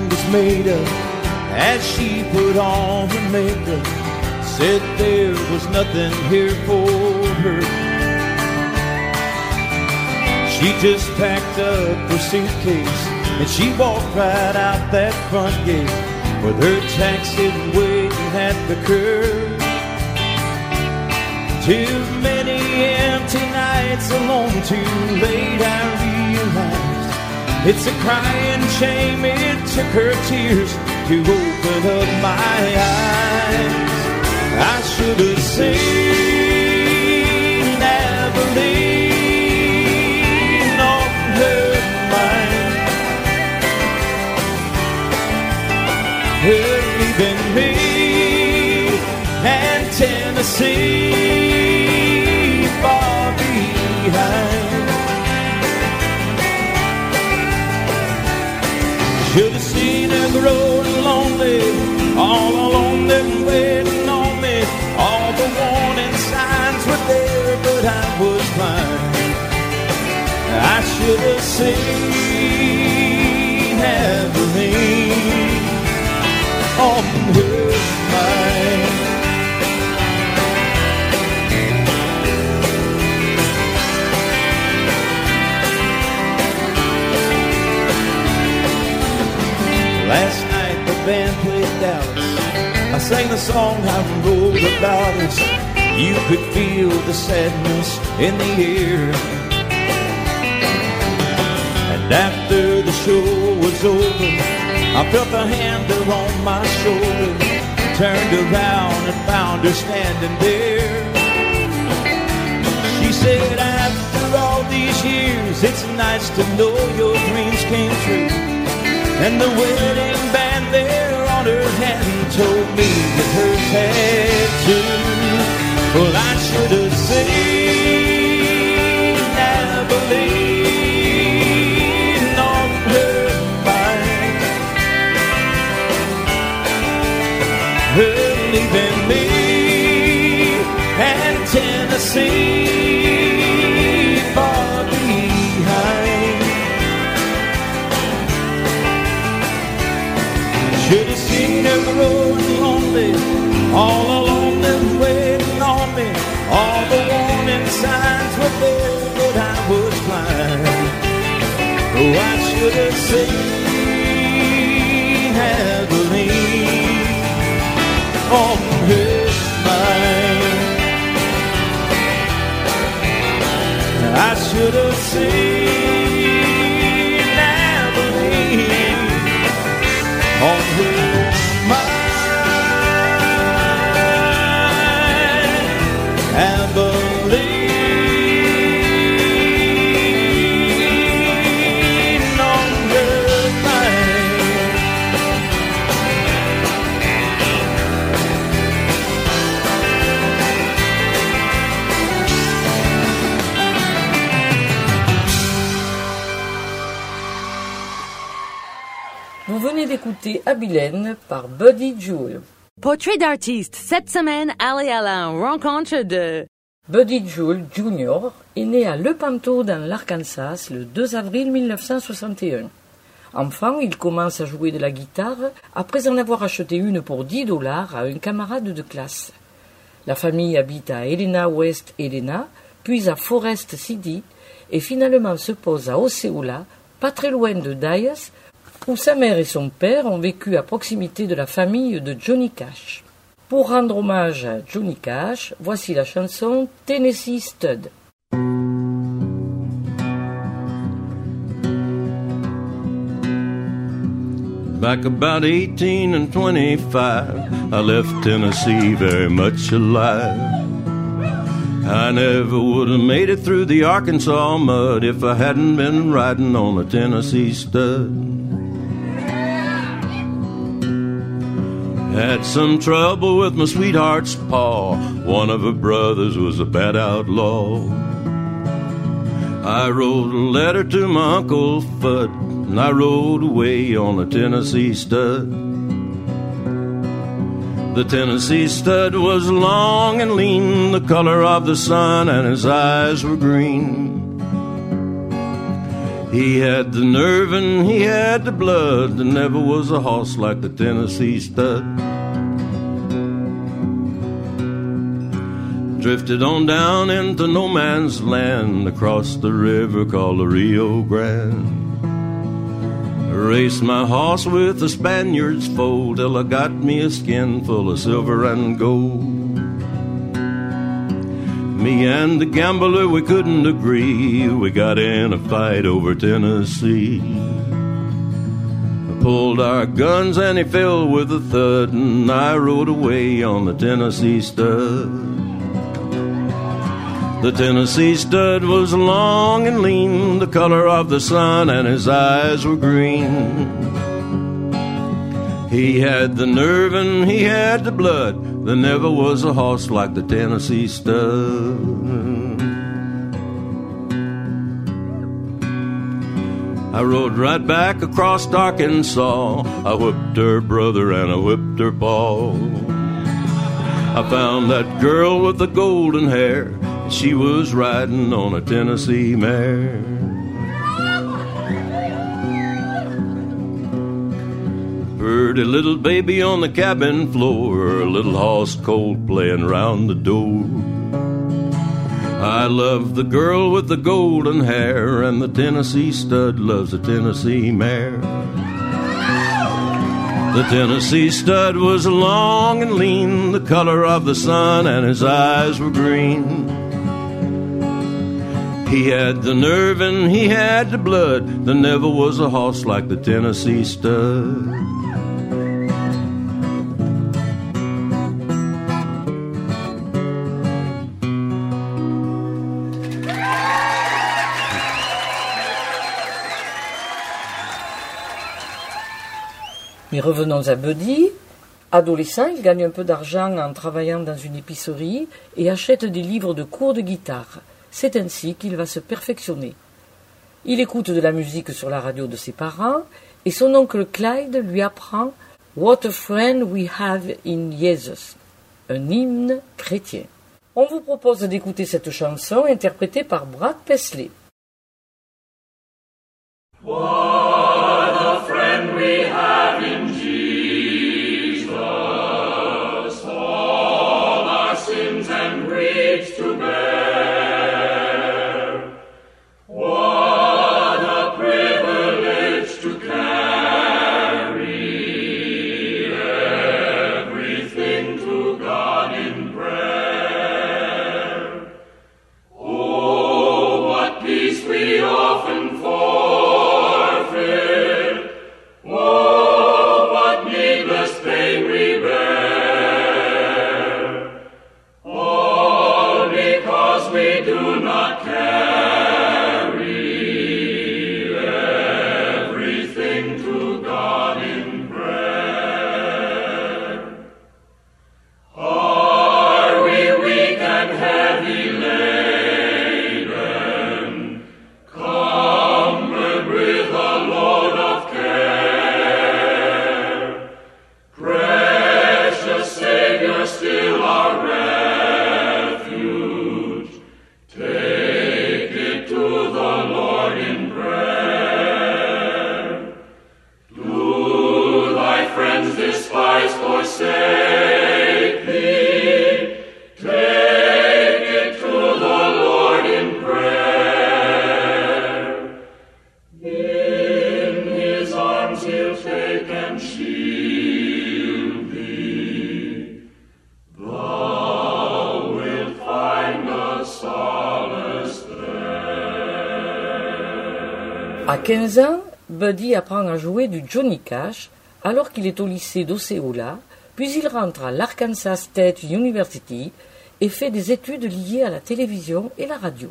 mind was made up as she put on her makeup. Said there was nothing here for her. She just packed up her suitcase and she walked right out that front gate with her taxi waiting at the curb. Too many empty nights alone, too late I it's a crying shame it took her tears to open up my eyes. I should have seen Abilene on her mind. Her leaving me and Tennessee Should have seen her growing lonely, all alone and waiting on me. All the warning signs were there, but I was blind. I should have seen Abilene on her mind. Dallas. I sang the song I wrote about us. You could feel the sadness in the air. And after the show was over, I felt a hand on my shoulder. Turned around and found her standing there. She said, after all these years, it's nice to know your dreams came true. And the wedding band there her hand told me that hers had too. Well, I should have seen Have seen Abilene on her mind. I should have seen Abilene on her Abilène par Buddy Jewel. Portrait d'artiste. Cette semaine, allez à la rencontre de... Buddy Jewel Jr. est né à Lepanto dans l'Arkansas le 2 avril 1961. Enfant, il commence à jouer de la guitare après en avoir acheté une pour 10 dollars à un camarade de classe. La famille habite à Helena West Helena, puis à Forest City et finalement se pose à Osceola, pas très loin de Dyess, où sa mère et son père ont vécu à proximité de la famille de Johnny Cash. Pour rendre hommage à Johnny Cash, voici la chanson Tennessee Stud. Back about 18 and 25, I left Tennessee very much alive. I never would have made it through the Arkansas mud if I hadn't been riding on a Tennessee stud. Had some trouble with my sweetheart's paw. One of her brothers was a bad outlaw. I wrote a letter to my Uncle Fudd, and I rode away on a Tennessee stud. The Tennessee stud was long and lean, the color of the sun, and his eyes were green. He had the nerve and he had the blood. There never was a horse like the Tennessee stud. Drifted on down into no man's land across the river called the Rio Grande. Raced my horse with the Spaniard's foal till I got me a skin full of silver and gold. Me and the gambler, we couldn't agree. We got in a fight over Tennessee. I pulled our guns and he fell with a thud, and I rode away on the Tennessee stud. The Tennessee stud was long and lean, the color of the sun, and his eyes were green. He had the nerve and he had the blood. There never was a horse like the Tennessee stud. I rode right back across Arkansas. I whipped her brother and I whipped her paw. I found that girl with the golden hair. She was riding on a Tennessee mare. Heard a little baby on the cabin floor, a little hoss cold playing round the door. I love the girl with the golden hair, and the Tennessee stud loves the Tennessee mare. The Tennessee stud was long and lean, the color of the sun, and his eyes were green. He had the nerve and he had the blood. There never was a horse like the Tennessee stud. Revenons à Buddy. Adolescent, il gagne un peu d'argent en travaillant dans une épicerie et achète des livres de cours de guitare. C'est ainsi qu'il va se perfectionner. Il écoute de la musique sur la radio de ses parents et son oncle Clyde lui apprend What a friend we have in Jesus, un hymne chrétien. On vous propose d'écouter cette chanson interprétée par Brad Paisley. À 15 ans, Buddy apprend à jouer du Johnny Cash alors qu'il est au lycée d'Osceola, puis il rentre à l'Arkansas State University et fait des études liées à la télévision et la radio.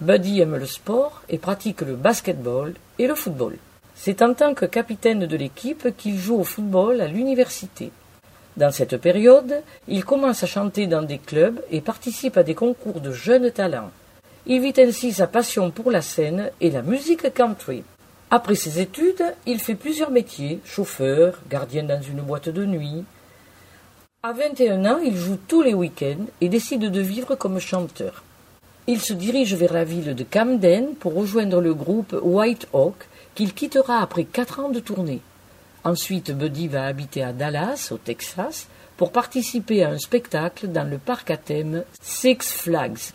Buddy aime le sport et pratique le basketball et le football. C'est en tant que capitaine de l'équipe qu'il joue au football à l'université. Dans cette période, il commence à chanter dans des clubs et participe à des concours de jeunes talents. Il vit ainsi sa passion pour la scène et la musique country. Après ses études, il fait plusieurs métiers, chauffeur, gardien dans une boîte de nuit. À 21 ans, il joue tous les week-ends et décide de vivre comme chanteur. Il se dirige vers la ville de Camden pour rejoindre le groupe White Hawk qu'il quittera après quatre ans de tournée. Ensuite, Buddy va habiter à Dallas, au Texas, pour participer à un spectacle dans le parc à thème Six Flags.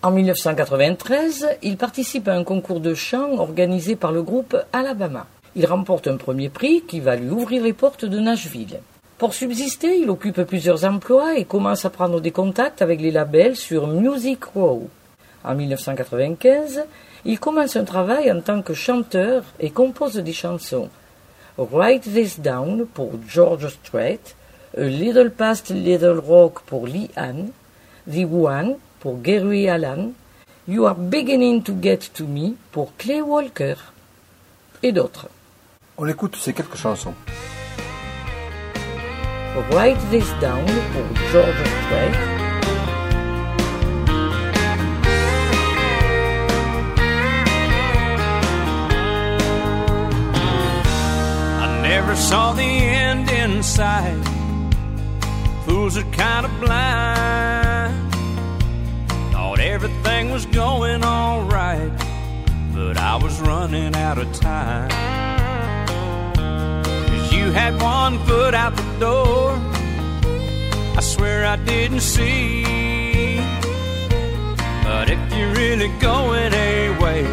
En 1993, il participe à un concours de chant organisé par le groupe Alabama. Il remporte un premier prix qui va lui ouvrir les portes de Nashville. Pour subsister, il occupe plusieurs emplois et commence à prendre des contacts avec les labels sur Music Row. En 1995, il commence un travail en tant que chanteur et compose des chansons. Write This Down pour George Strait, A Little Past Little Rock pour Lee Ann, The One pour Gary Allan, You Are Beginning to Get to Me pour Clay Walker et d'autres. On écoute ces quelques chansons. Write This Down pour George Strait, I never saw the end in sight. Fools are kind of blind. Thought everything was going all right, but I was running out of time. Cause you had one foot out the door. I swear I didn't see. But if you're really going away,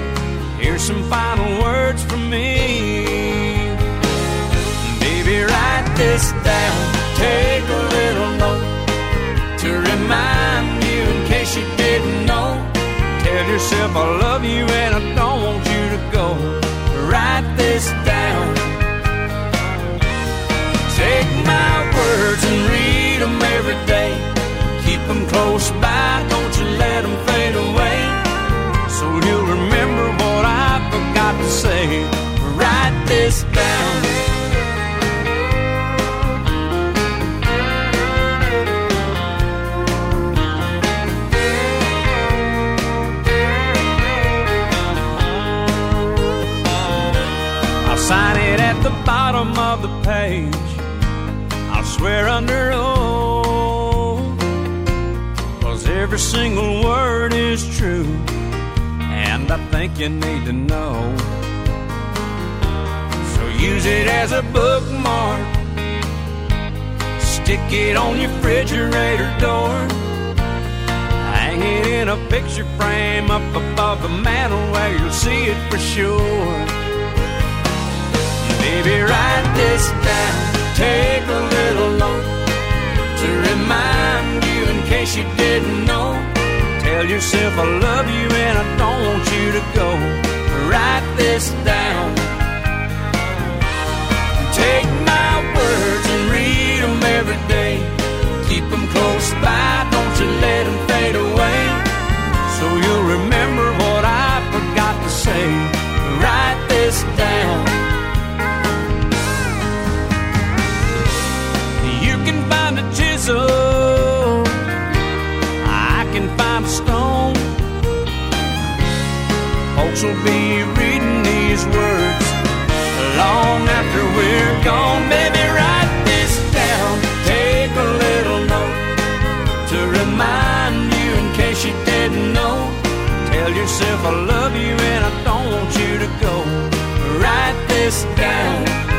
here's some final words from me. Baby, write this down. Take a little note Tell yourself I love you and I don't want you to go. Write this down. Take my words and read them every day. Keep them close by, don't you let them fade away. So you'll remember what I forgot to say. Write this down. At the bottom of the page. I'll swear under oath. Cause every single word is true. And I think you need to know. So use it as a bookmark. Stick it on your refrigerator door. Hang it in a picture frame up above the mantel where you'll see it for sure. Baby, write this down. Take a little note to remind you in case you didn't know. Tell yourself I love you and I don't want you to go. Write this down. Take my words and read them every day. Keep them close by, don't you let them fade away. So you'll remember what I forgot to say. Write this down. Chisel. I can find a stone. Folks will be reading these words long after we're gone. Baby, write this down. Take a little note to remind you in case you didn't know. Tell yourself I love you and I don't want you to go. Write this down.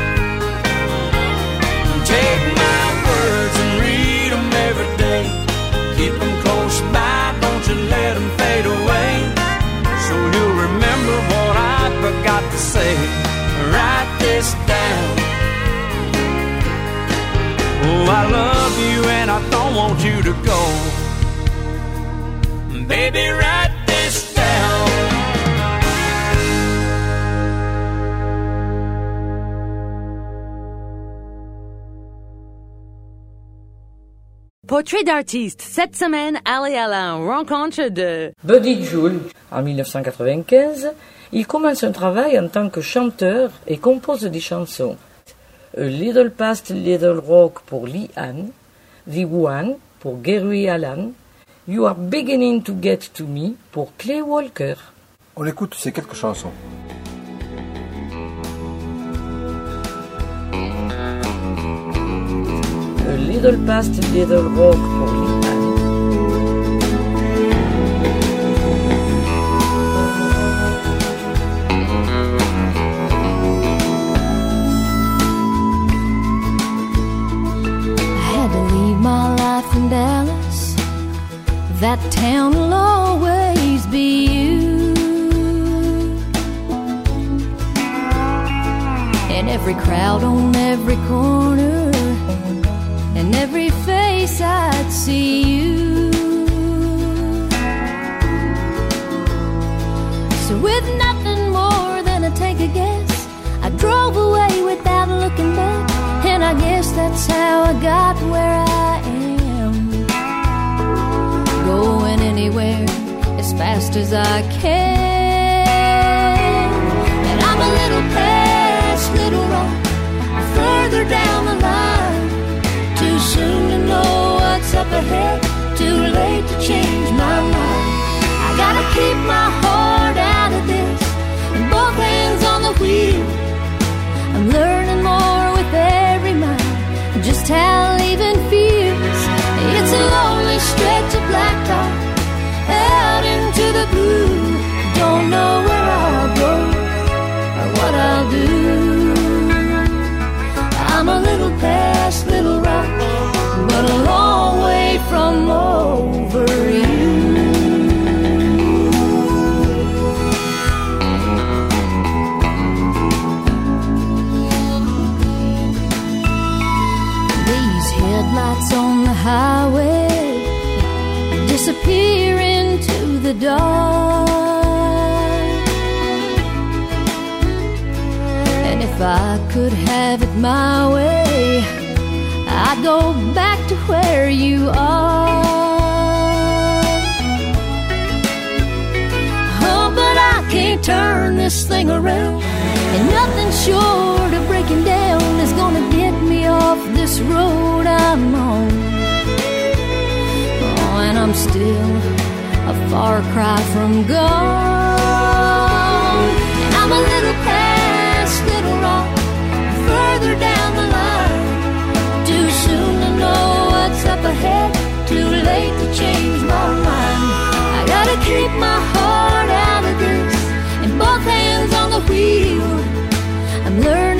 Keep them close by, don't you let them fade away. So you'll remember what I forgot to say. Write this down. Oh, I love you and I don't want you to go. Baby, write Portrait d'artiste. Cette semaine, Ali Alain rencontre de Buddy Jewell, en 1995, il commence un travail en tant que chanteur et compose des chansons. A Little Past Little Rock pour Lee Ann, The One pour Gary Allan, You Are Beginning to Get to Me pour Clay Walker. On écoute ces quelques chansons. Little Past Little Rock pour Lee Ann. I had to leave my life in Dallas. That town will always be you. And every crowd on every corner, and every face I'd see you. So, with nothing more than a take a guess, I drove away without looking back. And I guess that's how I got where I am. Going anywhere as fast as I can. And I'm a little past Little Rock, further down the line. Up ahead, too late to change my mind. I gotta keep my heart out of this, and both hands on the wheel. I'm learning more with every mile, just how leaving feels. It's a lonely stretch of blacktop out into the blue. The dark. And if I could have it my way, I'd go back to where you are. Oh, but I can't turn this thing around. And nothing short of breaking down is gonna get me off this road I'm on. Oh, and I'm still a far cry from gone. And I'm a little past Little Rock, further down the line. Too soon to know what's up ahead, too late to change my mind. I gotta keep my heart out of this, and both hands on the wheel. I'm learning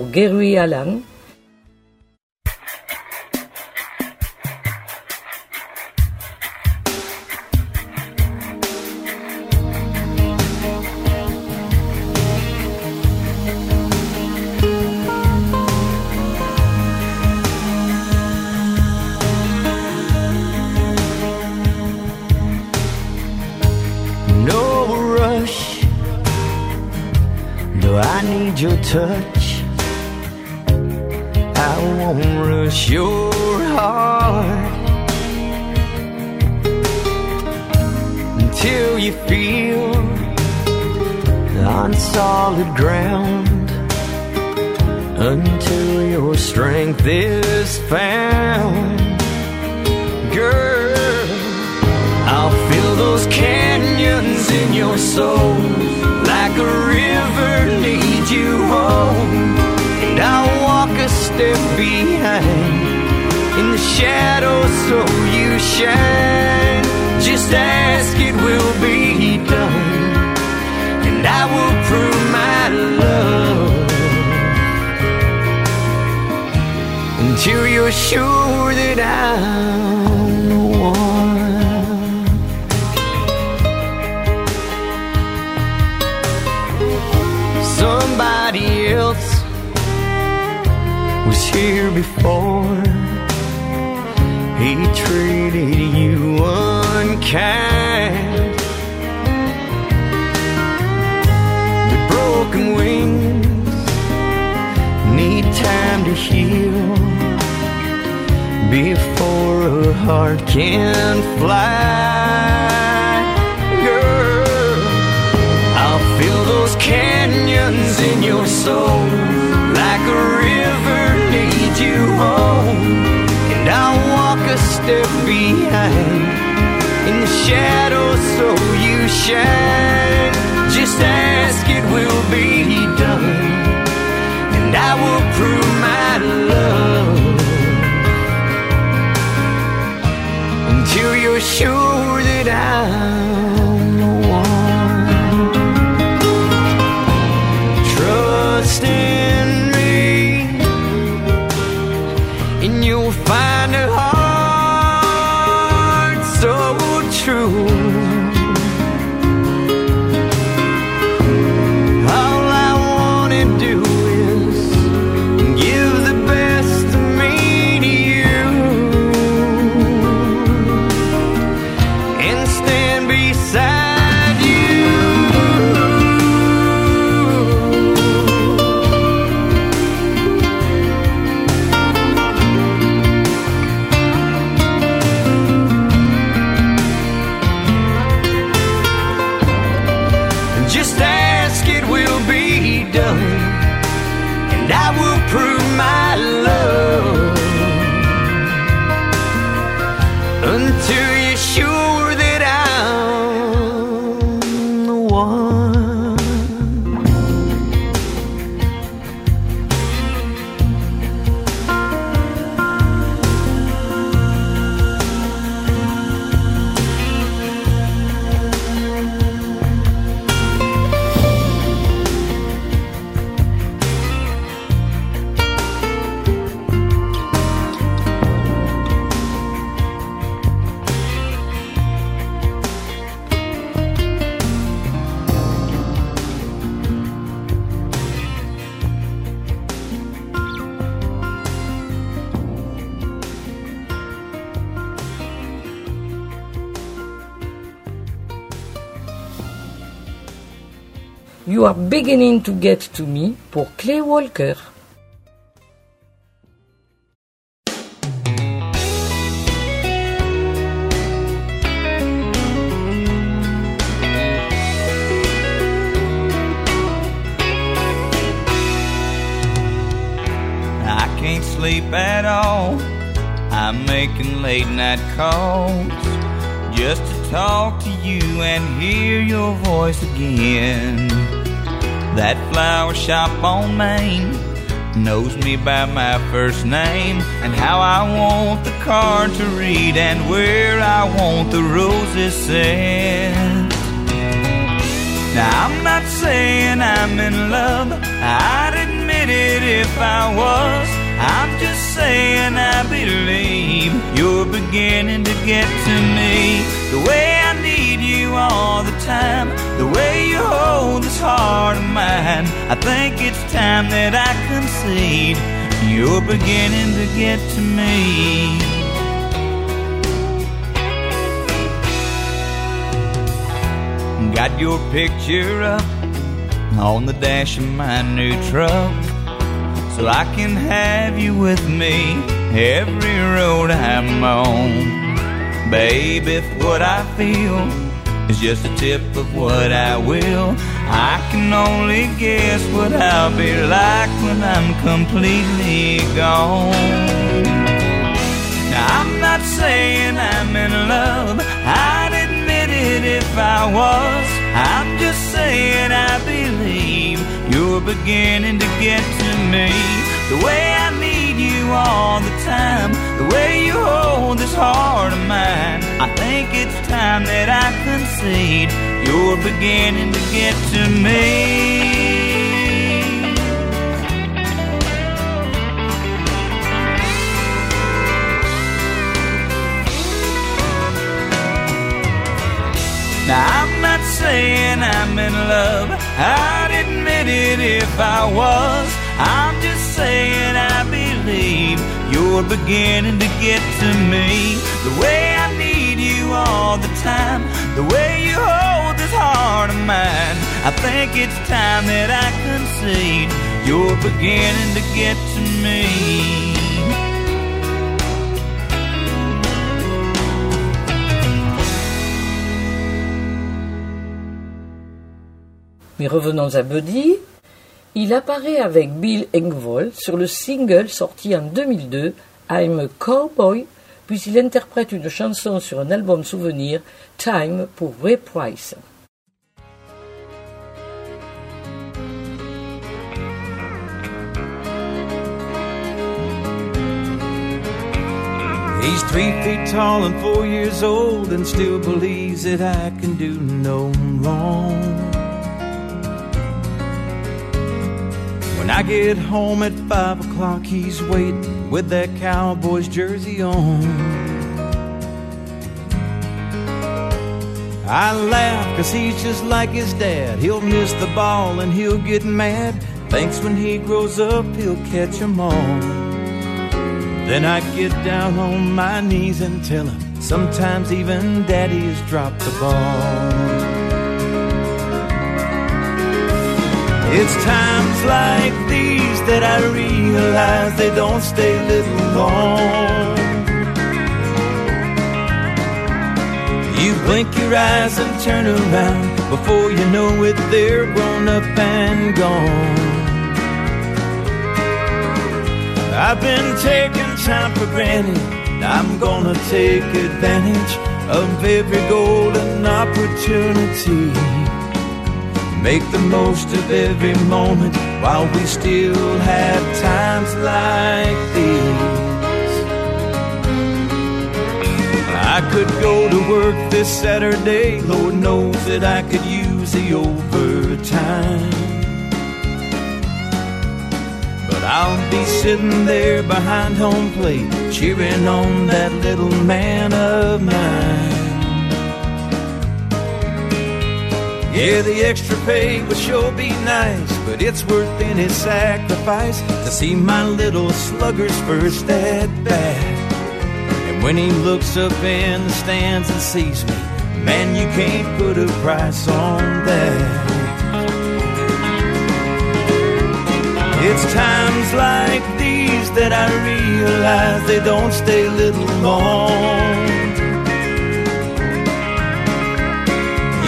pour Gary Allan. for sure that I'm the one. Somebody else was here before. He treated you unkind. The broken wings need time to heal before a heart can fly. Girl, I'll fill those canyons in your soul like a river needs you home. And I'll walk a step behind in the shadows so you shine. Just ask, it will be done. And I will prove my love sure that I'm beginning to get to me pour Clay Walker. I can't sleep at all. I'm making late night calls just to talk to you and hear your voice again. That flower shop on Main knows me by my first name and how I want the card to read and where I want the roses sent. Now I'm not saying I'm in love, I'd admit it if I was. I'm just saying I believe you're beginning to get to me. The way I need you all the time, the way you hold this heart of mine. I think it's time that I concede. You're beginning to get to me. Got your picture up on the dash of my new truck so I can have you with me every road I'm on. Babe, if what I feel is just a tip of what I will, I can only guess what I'll be like when I'm completely gone. Now, I'm not saying I'm in love, I'd admit it if I was. I'm just saying I believe you're beginning to get to me. The way I need you all the time, the way you hold this heart of mine. I think it's time that I concede you're beginning to get to me. Now I'm not saying I'm in love. I'd admit it if I was. I'm just saying I believe you're beginning to get to me. The way I need you all the time, the way you hold this heart of mine. I think it's time that I concede. You're beginning to get to me. Mais revenons à Buddy. Il apparaît avec Bill Engvall sur le single sorti en 2002, I'm a Cowboy, puis il interprète une chanson sur un album souvenir, Time, pour Ray Price. When I get home at five o'clock, he's waiting with that Cowboys jersey on. I laugh cause he's just like his dad. He'll miss the ball and he'll get mad. Thinks when he grows up, he'll catch 'em all. Then I get down on my knees and tell him sometimes even daddy's dropped the ball. It's times like these that I realize they don't stay little long. You blink your eyes and turn around before you know it, they're grown up and gone. I've been taking time for granted. I'm gonna take advantage of every golden opportunity. Make the most of every moment while we still have times like these. I could go to work this Saturday. Lord knows that I could use the overtime. But I'll be sitting there behind home plate, cheering on that little man of mine. Yeah, the extra pay would sure be nice, but it's worth any sacrifice to see my little slugger's first at bat. And when he looks up in the stands and sees me, man, you can't put a price on that. It's times like these that I realize they don't stay little long.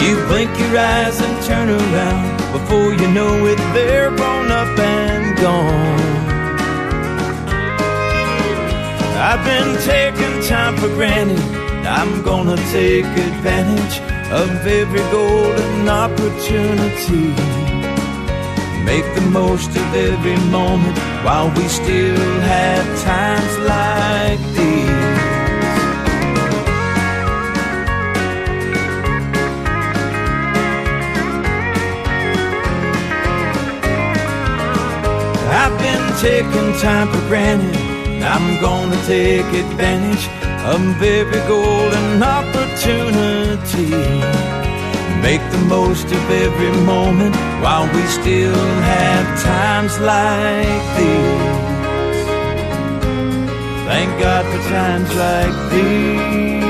You blink your eyes and turn around before you know it, they're grown up and gone. I've been taking time for granted. I'm gonna take advantage of every golden opportunity. Make the most of every moment while we still have times like these. Taking time for granted. I'm gonna take advantage of every golden opportunity. Make the most of every moment while we still have times like these. Thank God for times like these.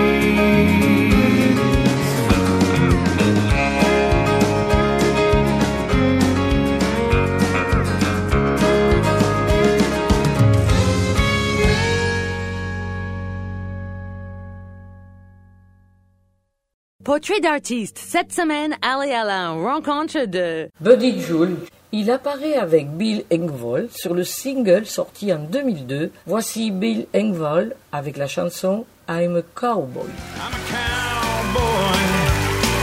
Portrait d'artiste. Cette semaine, Ali Alain, rencontre de... Buddy Jewell, il apparaît avec Bill Engvall sur le single sorti en 2002. Voici Bill Engvall avec la chanson I'm a Cowboy. I'm a cowboy,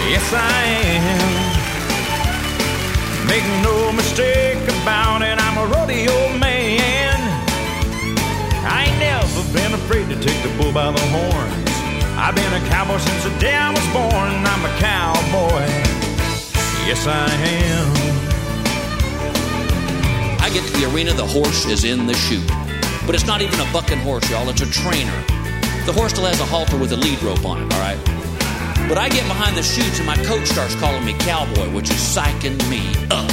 yes I am. Make no mistake about it, I'm a rodeo man. I ain't never been afraid to take the bull by the horns. I've been a cowboy since the day I was born. I'm a cowboy, yes I am. I get to the arena, the horse is in the chute. But it's not even a bucking horse, y'all, it's a trainer. The horse still has a halter with a lead rope on it, all right? But I get behind the chutes and my coach starts calling me cowboy, which is psyching me up.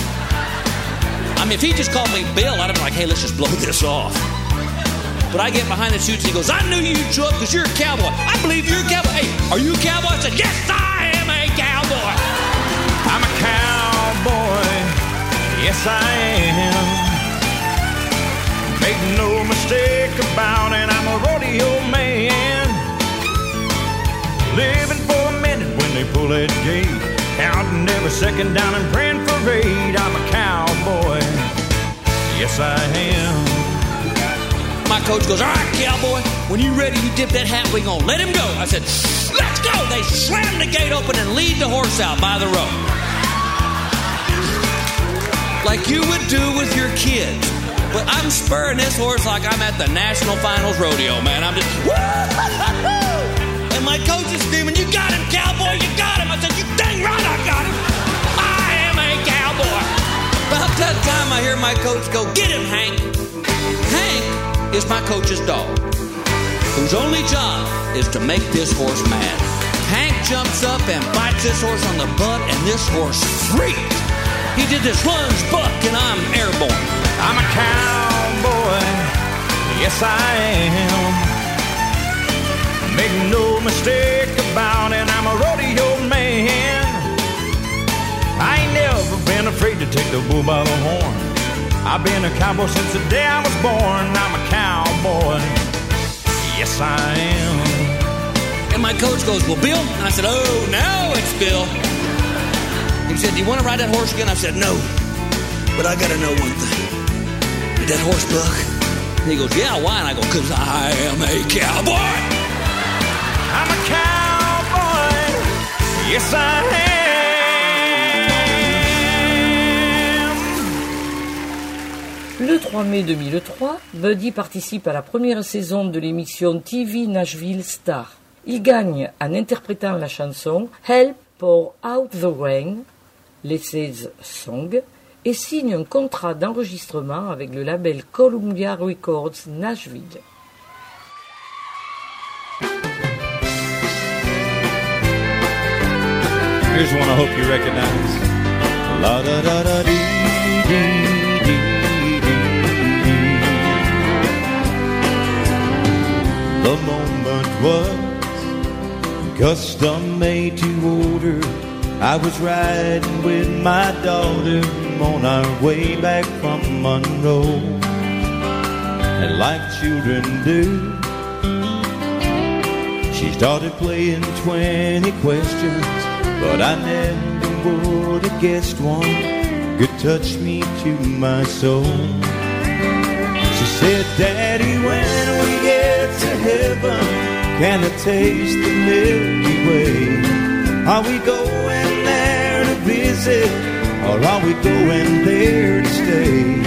I mean, if he just called me Bill, I'd been like, hey, let's just blow this off. But I get behind the chutes and he goes, I knew you'd show up because you're a cowboy. I believe you're a cowboy. Hey, are you a cowboy? I said, Yes, I am a cowboy. I'm a cowboy, yes I am. Make no mistake about it, I'm a rodeo man. Living for a minute when they pull that gate. Counting every second down and praying for raid. I'm a cowboy, yes I am. My coach goes, All right, cowboy, when you're ready, you dip that hat wing on. Let him go. I said, Let's go. They slam the gate open and lead the horse out by the rope. Like you would do with your kids. But I'm spurring this horse like I'm at the National Finals Rodeo, man. I'm just, woo! And my coach is screaming, You got him, cowboy, you got him. I said, You dang right I got him. I am a cowboy. About that time, I hear my coach go, Get him, Hank. Hank is my coach's dog, whose only job is to make this horse mad. Hank jumps up and bites this horse on the butt, and this horse freaks. He did this lunge buck, and I'm airborne. I'm a cowboy, yes I am. Make no mistake about it, I'm a rodeo man. I ain't never been afraid to take the bull by the horn. I've been a cowboy since the day I was born. I'm a cowboy, yes I am. And my coach goes, Well, Bill? And I said, Oh, now it's Bill. He said, Do you want to ride that horse again? I said, No. But I got to know one thing. Did that horse buck? And he goes, Yeah, why? And I go, Because I am a cowboy. I'm a cowboy, yes I am. Le 3 mai 2003, Buddy participe à la première saison de l'émission TV Nashville Star. Il gagne en interprétant la chanson Help pour Out the Rain, l'Essays Song, et signe un contrat d'enregistrement avec le label Columbia Records Nashville. Custom made to order. I was riding with my daughter on our way back from Monroe. And like children do, she started playing 20 questions, but I never would have guessed one could touch me to my soul. She said, Daddy, when we get to heaven, can I taste the Milky Way? Are we going there to visit, or are we going there to stay?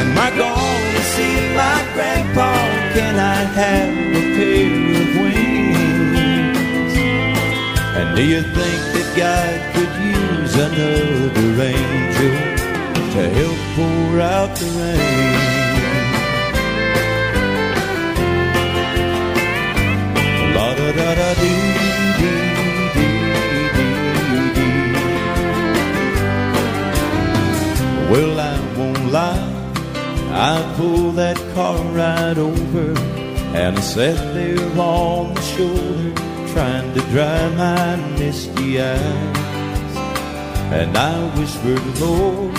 Am I going to see my grandpa? Can I have a pair of wings? And do you think that God could use another angel to help pour out the rain? I pulled that car right over and I sat there on the shoulder trying to dry my misty eyes. And I whispered, Lord,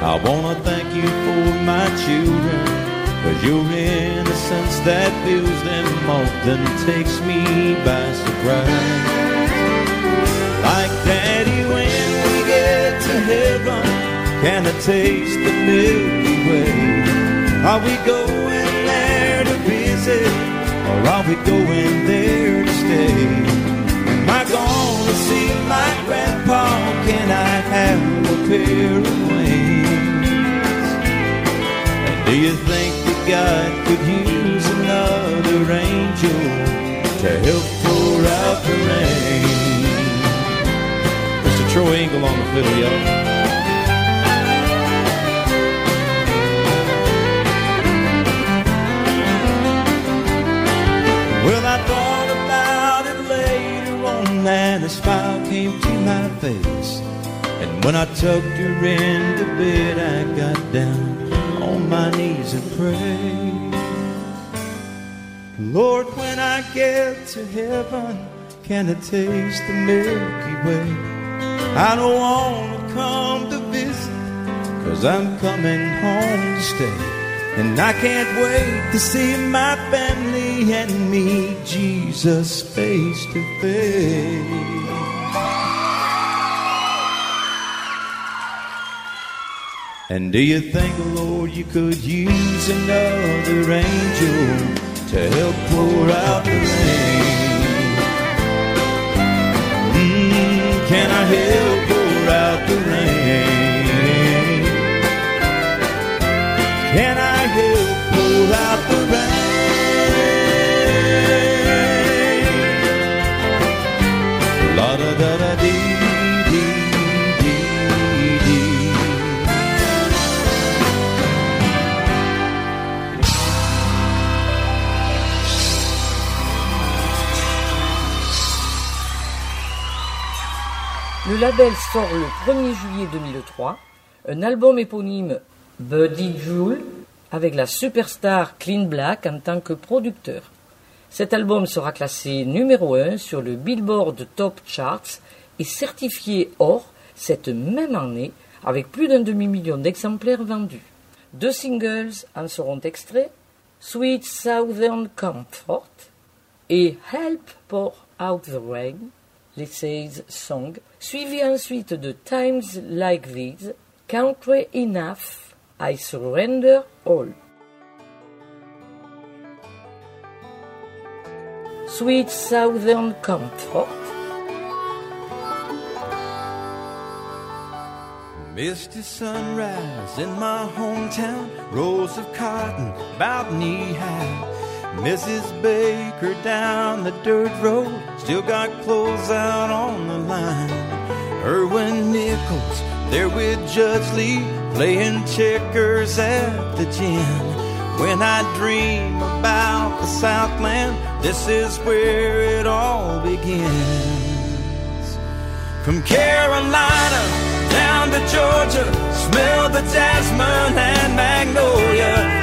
I wanna thank you for my children. Cause your innocence that fills them often takes me by surprise. Like daddy when we get to heaven, can I taste the Milky Way? Are we going there to visit, or are we going there to stay? Am I gonna see my grandpa? Can I have a pair of wings? And do you think that God could use another angel to help pour out the rain? Mr. Troy Engel on the fiddle, y'all. A smile came to my face. And when I tucked her into bed, I got down on my knees and prayed. Lord, when I get to heaven, can I taste the Milky Way? I don't want to come to visit, cause I'm coming home to stay. And I can't wait to see my family and meet Jesus face to face. And do you think, Lord, you could use another angel to help pour out the rain? Mm, can I help Le label sort le 1er juillet 2003 un album éponyme Buddy Jewel avec la superstar Clean Black en tant que producteur. Cet album sera classé numéro 1 sur le Billboard Top Charts et certifié or cette même année avec plus d'un demi-million d'exemplaires vendus. Deux singles en seront extraits, Sweet Southern Comfort et Help Pour Out the Rain, Lacey's Song, suivi ensuite de Times Like These, Country Enough, I Surrender All. Sweet Southern Comfort. Misty sunrise in my hometown, rows of cotton about knee high. Mrs. Baker down the dirt road, still got clothes out on the line. Erwin Nichols there with Judge Lee, playing checkers at the gym. When I dream about the Southland, this is where it all begins. From Carolina down to Georgia, smell the jasmine and magnolia.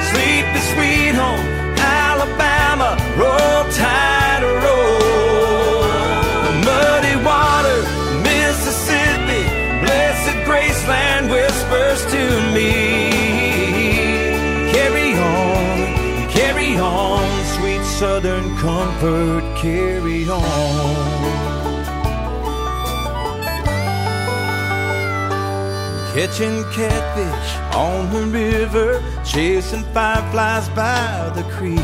Tide roll. Muddy water, Mississippi, blessed Graceland whispers to me. Carry on, carry on, sweet southern comfort, carry on. Catching catfish on the river, chasing fireflies by the creek,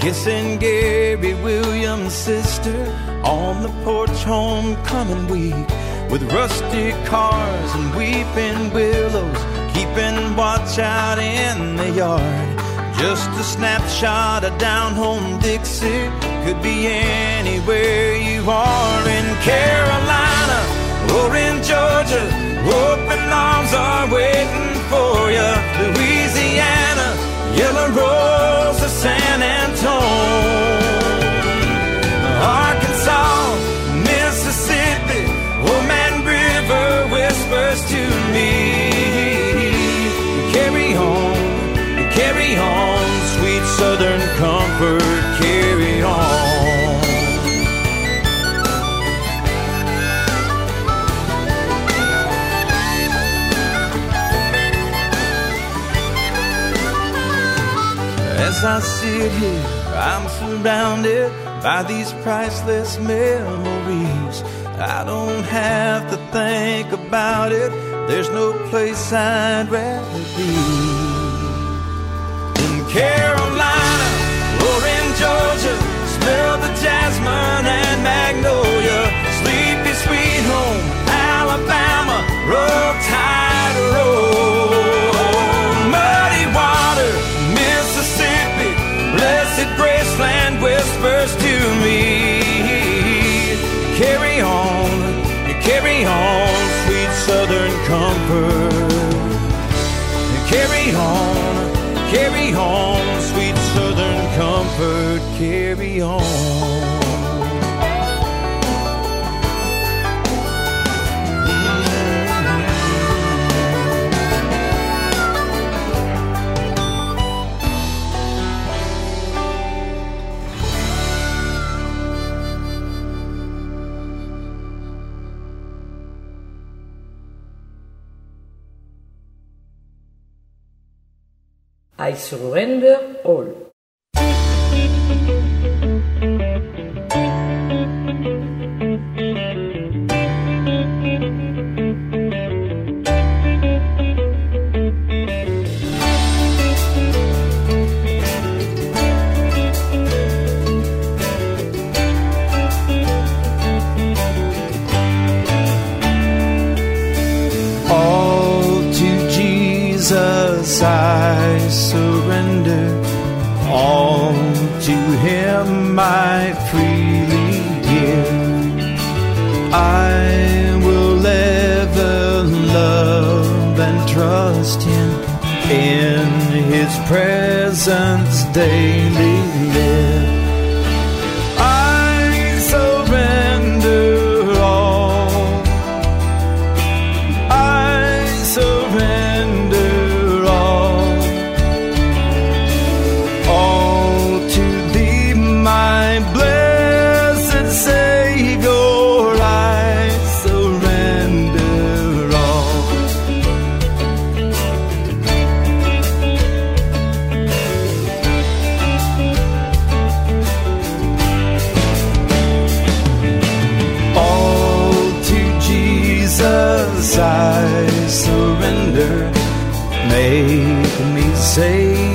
kissing Gary Williams' sister on the porch homecoming week, with rusty cars and weeping willows, keeping watch out in the yard. Just a snapshot of down home Dixie could be anywhere you are in Carolina or in Georgia. Open arms are waiting for you. Louisiana, Yellow Rose of San Antone. As I sit here, I'm surrounded by these priceless memories. I don't have to think about it, there's no place I'd rather be. In Carolina or in Georgia, smell the jasmine and magnolia. Sleepy sweet home, Alabama, roll tide whispers to me. Carry on, carry on, sweet southern comfort. Carry on, carry on, sweet southern comfort, carry on. I Surrender All. All I surrender. Make me Savior,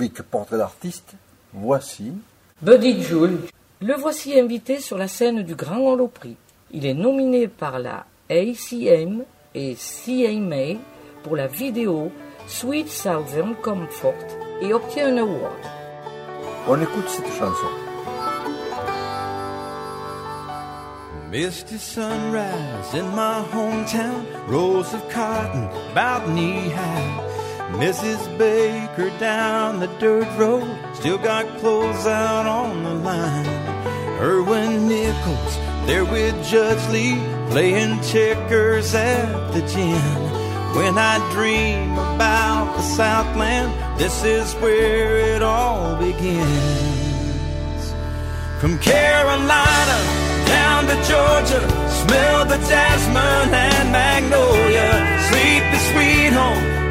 rubrique Portrait d'artiste, voici Buddy Jules, le voici invité sur la scène du Grand Holo Prix. Il est nominé par la ACM et CMA pour la vidéo Sweet Southern Comfort et obtient un award. On écoute cette chanson. Misty sunrise in my hometown, rows of cotton about knee high. Mrs. Baker down the dirt road, still got clothes out on the line. Erwin Nichols there with Judge Lee, playing checkers at the gin. When I dream about the Southland, this is where it all begins. From Carolina down to Georgia, smell the jasmine and magnolia. Sleepy sweet home,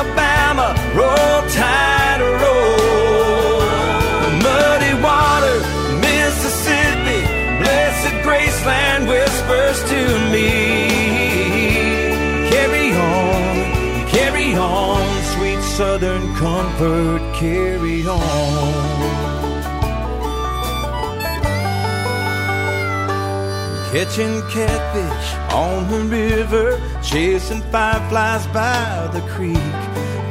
Alabama, roll tide roll. Muddy water, Mississippi, blessed Graceland whispers to me. Carry on, carry on, sweet Southern comfort, carry on. Catching catfish on the river, chasing fireflies by the creek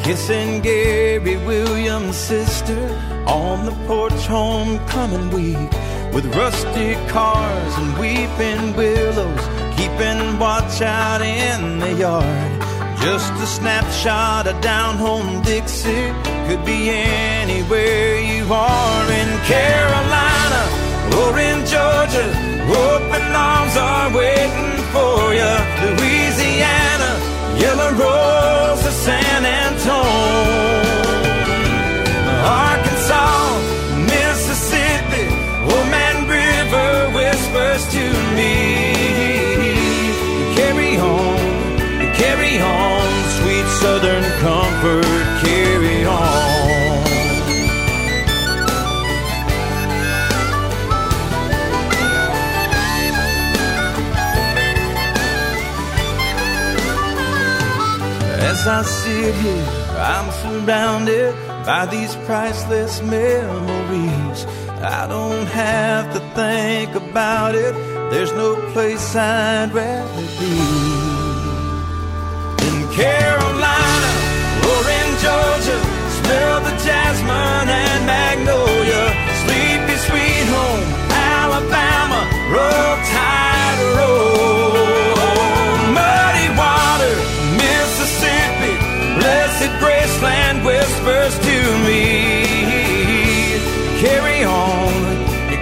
kissing Gary Williams' sister on the porch homecoming week, with rusty cars and weeping willows, keeping watch out in the yard. Just a snapshot of down home Dixie could be anywhere you are in Carolina or in Georgia. Open arms are waiting for you. Louisiana, Yellow Rose to San Antone. Arkansas, Mississippi, Old Man River whispers to me. Carry on, carry on, As I sit here, I'm surrounded by these priceless memories. I don't have to think about it. There's no place I'd rather be. In Carolina or in Georgia, smell the jasmine and magnolia. Sleepy sweet home, Alabama, roll tide roll. Graceland whispers to me. Carry on,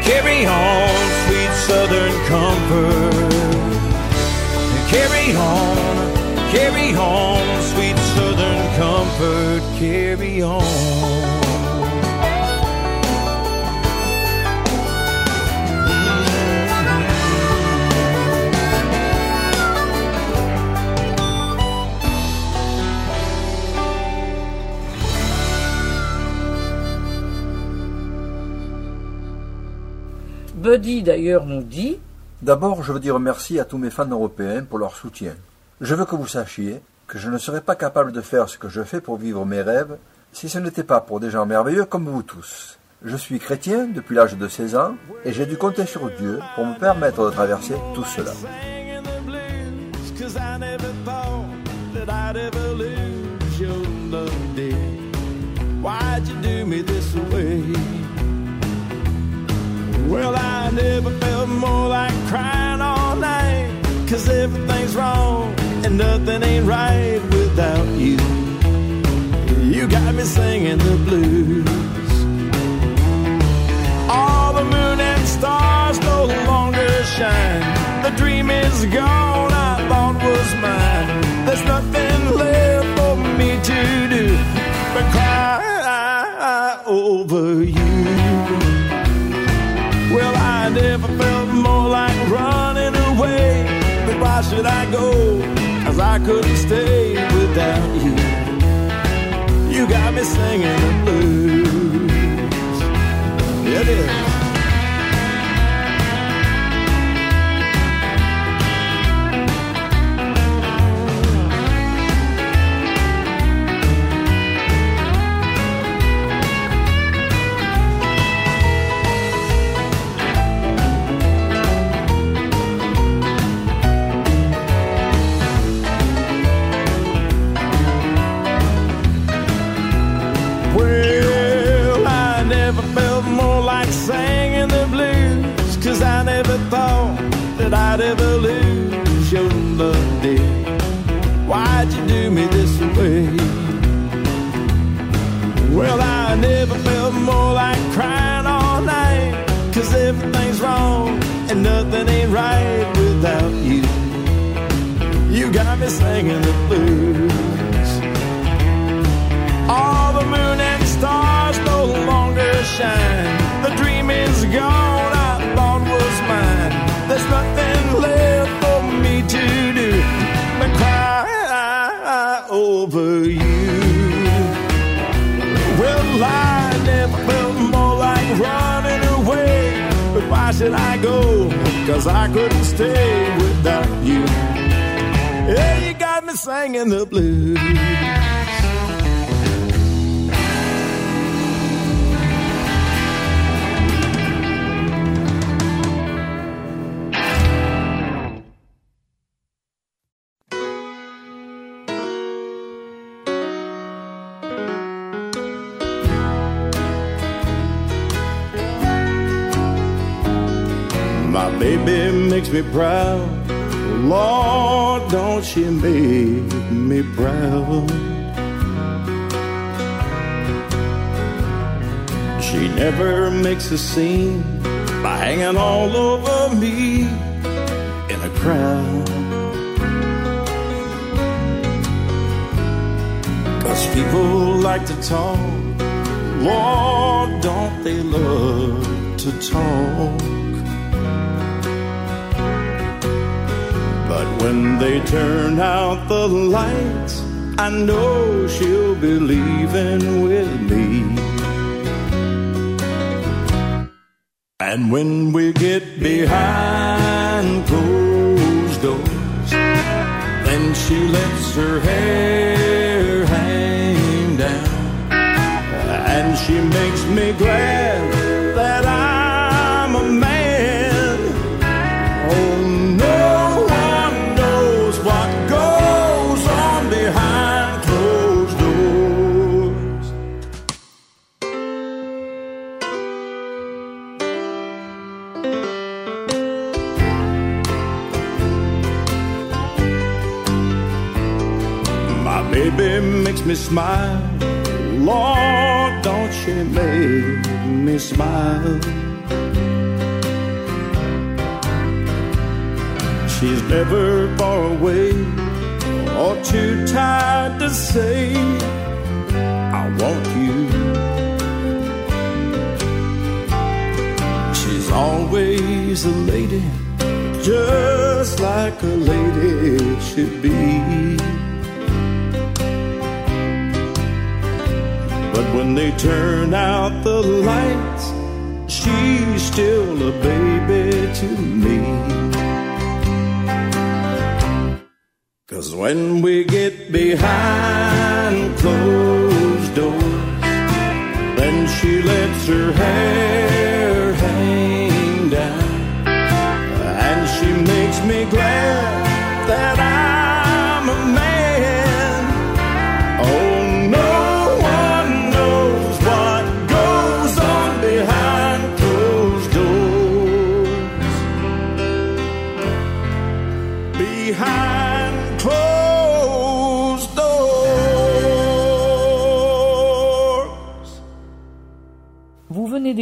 carry on, sweet southern comfort. Carry on, carry on, sweet southern comfort, carry on. Buddy d'ailleurs nous dit D'abord, je veux dire merci à tous mes fans européens pour leur soutien. Je veux que vous sachiez que je ne serais pas capable de faire ce que je fais pour vivre mes rêves si ce n'était pas pour des gens merveilleux comme vous tous. Je suis chrétien depuis l'âge de 16 ans et j'ai dû compter sur Dieu pour me permettre de traverser tout cela. Why'd you do me this way? Well, I never felt more like crying all night, 'cause everything's wrong and nothing ain't right without you. You got me singing the blues. All the moon and stars no longer shine. The dream is gone, I thought was mine. There's nothing left for me to do but cry over you. Should I go? Cause I couldn't stay without you. You got me singing the blues. It is. She never makes a scene by hanging all over me in a crowd. Cause people like to talk, Lord, don't they love to talk? But when they turn out the lights, I know she'll be leaving with me. And when we get behind closed doors, then she lets her hair hang down. And she makes me glad me smile. Lord, don't she make me smile? She's never far away or too tired to say, I want you. She's always a lady, just like a lady should be. But when they turn out the lights, she's still a baby to me. Cause when we get behind closed doors, then she lets her hair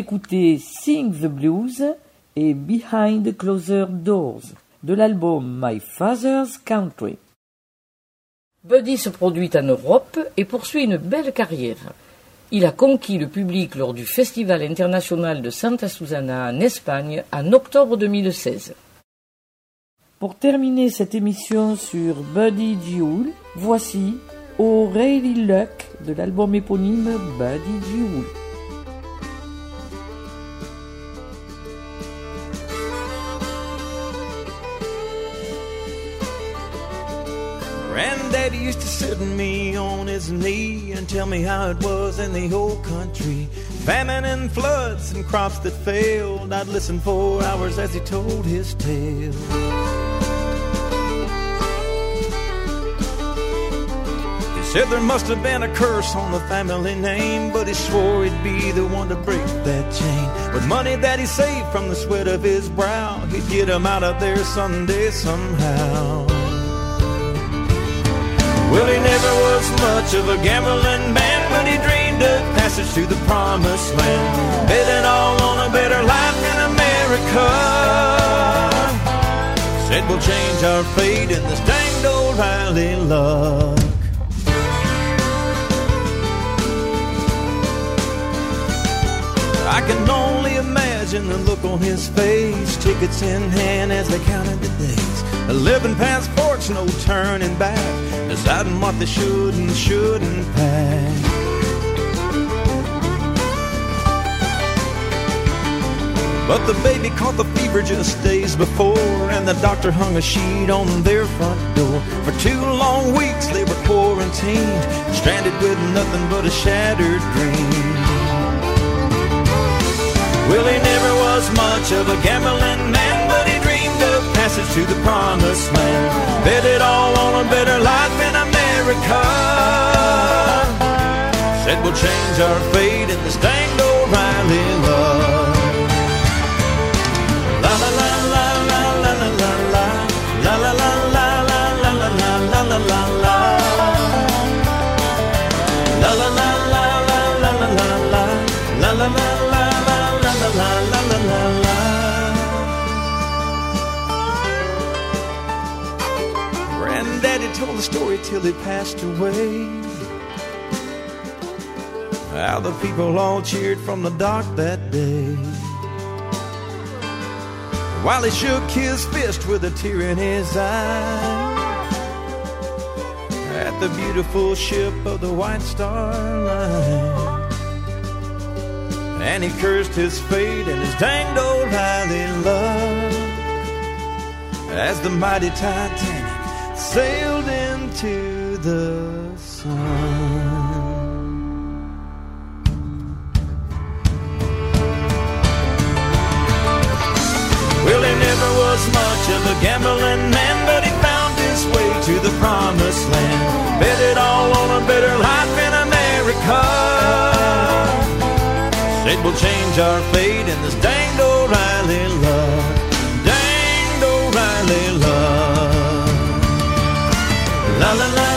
D'écouter Sing the Blues et Behind Closer Doors de l'album My Father's Country. Buddy se produit en Europe et poursuit une belle carrière. Il a conquis le public lors du Festival international de Santa Susana en Espagne en octobre 2016. Pour terminer cette émission sur Buddy Jewel, voici O'Reilly Luck de l'album éponyme Buddy Jewel. Granddaddy used to sit me on his knee and tell me how it was in the old country. Famine and floods and crops that failed. I'd listen for hours as he told his tale. He said there must have been a curse on the family name, but he swore he'd be the one to break that chain. With money that he saved from the sweat of his brow, he'd get 'em out of there someday somehow. Well, he never was much of a gambling man, but he dreamed of passage to the promised land. Betting all on a better life in America. Said we'll change our fate in this danged old Riley luck. I can only imagine the look on his face, tickets in hand as they counted the days. Living past no turning back, deciding what they should and shouldn't pack. But the baby caught the fever just days before, and the doctor hung a sheet on their front door. For two long weeks they were quarantined, stranded with nothing but a shattered dream. Well, he never was much of a gambling man, passage to the promised land. Bet it all on a better life in America. Said we'll change our fate in this danged old Riley love. Told the story till he passed away. How the people all cheered from the dock that day. While he shook his fist with a tear in his eye at the beautiful ship of the White Star Line. And he cursed his fate and his danged old highly love as the mighty Titanic sailed into the sun. Well, he never was much of a gambling man, but he found his way to the promised land. Bet it all on a better life in America. Said we'll change our fate in this love. Danged O'Reilly love. La la la.